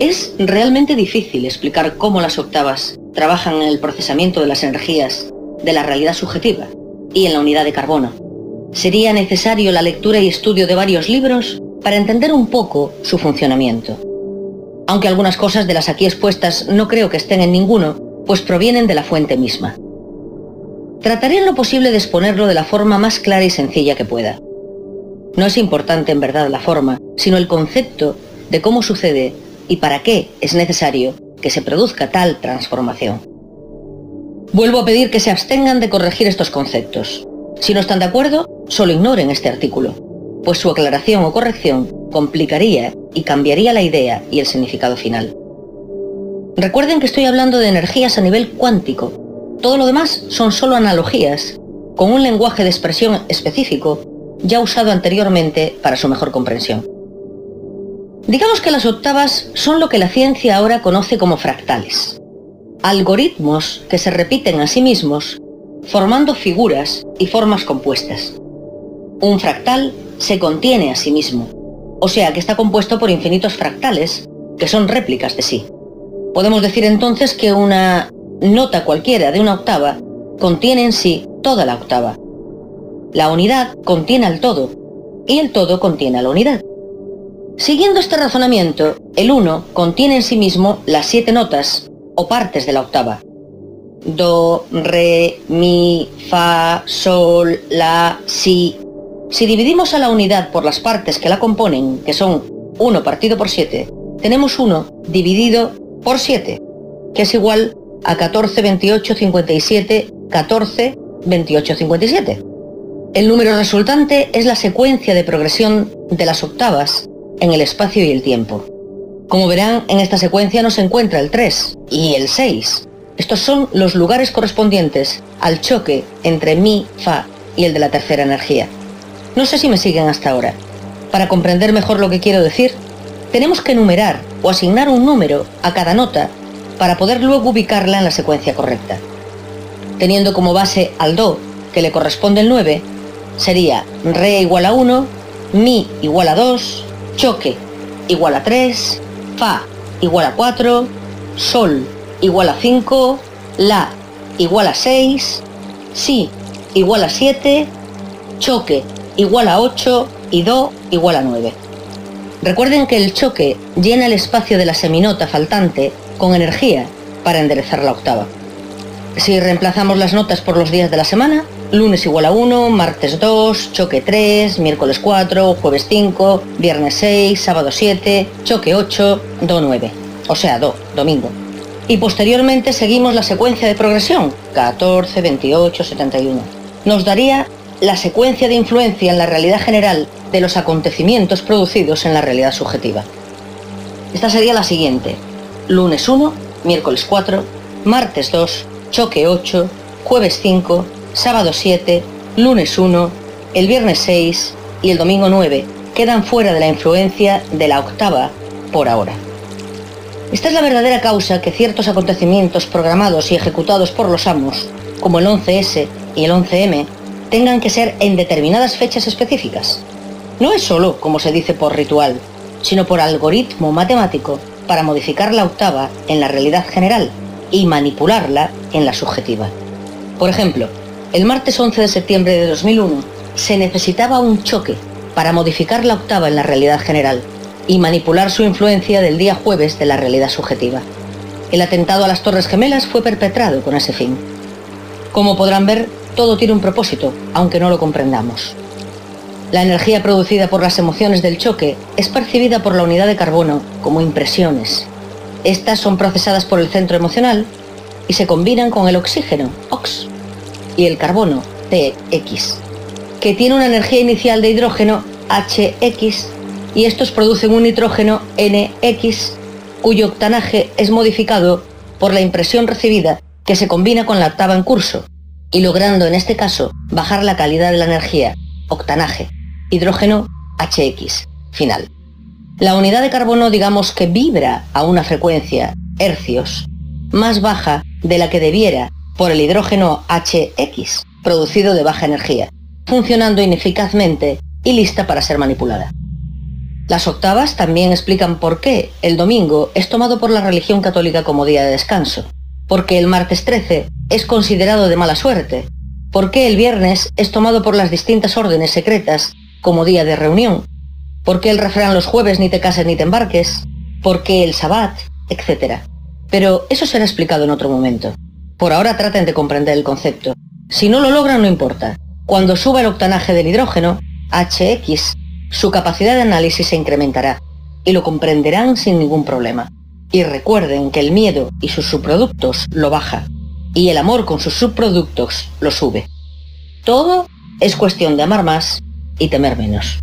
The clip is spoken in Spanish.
Es realmente difícil explicar cómo las octavas trabajan en el procesamiento de las energías de la realidad subjetiva y en la unidad de carbono. Sería necesario la lectura y estudio de varios libros para entender un poco su funcionamiento. Aunque algunas cosas de las aquí expuestas no creo que estén en ninguno, pues provienen de la fuente misma. Trataré en lo posible de exponerlo de la forma más clara y sencilla que pueda. No es importante en verdad la forma, sino el concepto de cómo sucede y para qué es necesario que se produzca tal transformación. Vuelvo a pedir que se abstengan de corregir estos conceptos. Si no están de acuerdo, solo ignoren este artículo, pues su aclaración o corrección complicaría y cambiaría la idea y el significado final. Recuerden que estoy hablando de energías a nivel cuántico. Todo lo demás son solo analogías, con un lenguaje de expresión específico ya usado anteriormente para su mejor comprensión. Digamos que las octavas son lo que la ciencia ahora conoce como fractales, algoritmos que se repiten a sí mismos formando figuras y formas compuestas. Un fractal se contiene a sí mismo, o sea que está compuesto por infinitos fractales que son réplicas de sí. Podemos decir entonces que una nota cualquiera de una octava contiene en sí toda la octava. La unidad contiene al todo y el todo contiene a la unidad. Siguiendo este razonamiento, el 1 contiene en sí mismo las siete notas o partes de la octava. Do, re, mi, fa, sol, la, si. Si dividimos a la unidad por las partes que la componen, que son 1 partido por 7, tenemos 1 dividido por 7, que es igual a 14, 28, 57, 14, 28, 57. El número resultante es la secuencia de progresión de las octavas en el espacio y el tiempo. Como verán, en esta secuencia no se encuentra el 3 y el 6. Estos son los lugares correspondientes al choque entre mi, fa y el de la tercera energía. No sé si me siguen hasta ahora. Para comprender mejor lo que quiero decir, tenemos que enumerar o asignar un número a cada nota para poder luego ubicarla en la secuencia correcta. Teniendo como base al do, que le corresponde el 9, sería re igual a 1, mi igual a 2, choque igual a 3, fa igual a 4, sol igual a 5, la igual a 6, si igual a 7, choque igual a 8 y do igual a 9. Recuerden que el choque llena el espacio de la seminota faltante con energía para enderezar la octava. Si reemplazamos las notas por los días de la semana, lunes igual a 1, martes 2, choque 3, miércoles 4, jueves 5, viernes 6, sábado 7, choque 8, do 9, o sea, do, domingo. Y posteriormente seguimos la secuencia de progresión, 14, 28, 71. Nos daría la secuencia de influencia en la realidad general de los acontecimientos producidos en la realidad subjetiva. Esta sería la siguiente. Lunes 1, miércoles 4, martes 2, choque 8, jueves 5, sábado 7, lunes 1, el viernes 6 y el domingo 9 quedan fuera de la influencia de la octava por ahora. Esta es la verdadera causa que ciertos acontecimientos programados y ejecutados por los amos, como el 11S y el 11M, tengan que ser en determinadas fechas específicas. No es solo, como se dice, por ritual, sino por algoritmo matemático para modificar la octava en la realidad general y manipularla en la subjetiva. Por ejemplo, el martes 11 de septiembre de 2001 se necesitaba un choque para modificar la octava en la realidad general y manipular su influencia del día jueves de la realidad subjetiva. El atentado a las Torres Gemelas fue perpetrado con ese fin. Como podrán ver, todo tiene un propósito, aunque no lo comprendamos. La energía producida por las emociones del choque es percibida por la unidad de carbono como impresiones. Estas son procesadas por el centro emocional y se combinan con el oxígeno, OX, y el carbono, TX, que tiene una energía inicial de hidrógeno, HX, y estos producen un nitrógeno, NX, cuyo octanaje es modificado por la impresión recibida que se combina con la octava en curso, y logrando en este caso bajar la calidad de la energía, octanaje, hidrógeno, HX, final. La unidad de carbono digamos que vibra a una frecuencia, hercios, más baja de la que debiera por el hidrógeno HX, producido de baja energía, funcionando ineficazmente y lista para ser manipulada. Las octavas también explican por qué el domingo es tomado por la religión católica como día de descanso, porque el martes 13 es considerado de mala suerte, por qué el viernes es tomado por las distintas órdenes secretas como día de reunión, por qué el refrán los jueves ni te cases ni te embarques, por qué el sabbat, etc. Pero eso será explicado en otro momento. Por ahora traten de comprender el concepto. Si no lo logran, no importa. Cuando suba el octanaje del hidrógeno, HX, su capacidad de análisis se incrementará y lo comprenderán sin ningún problema. Y recuerden que el miedo y sus subproductos lo baja y el amor con sus subproductos lo sube. Todo es cuestión de amar más y temer menos.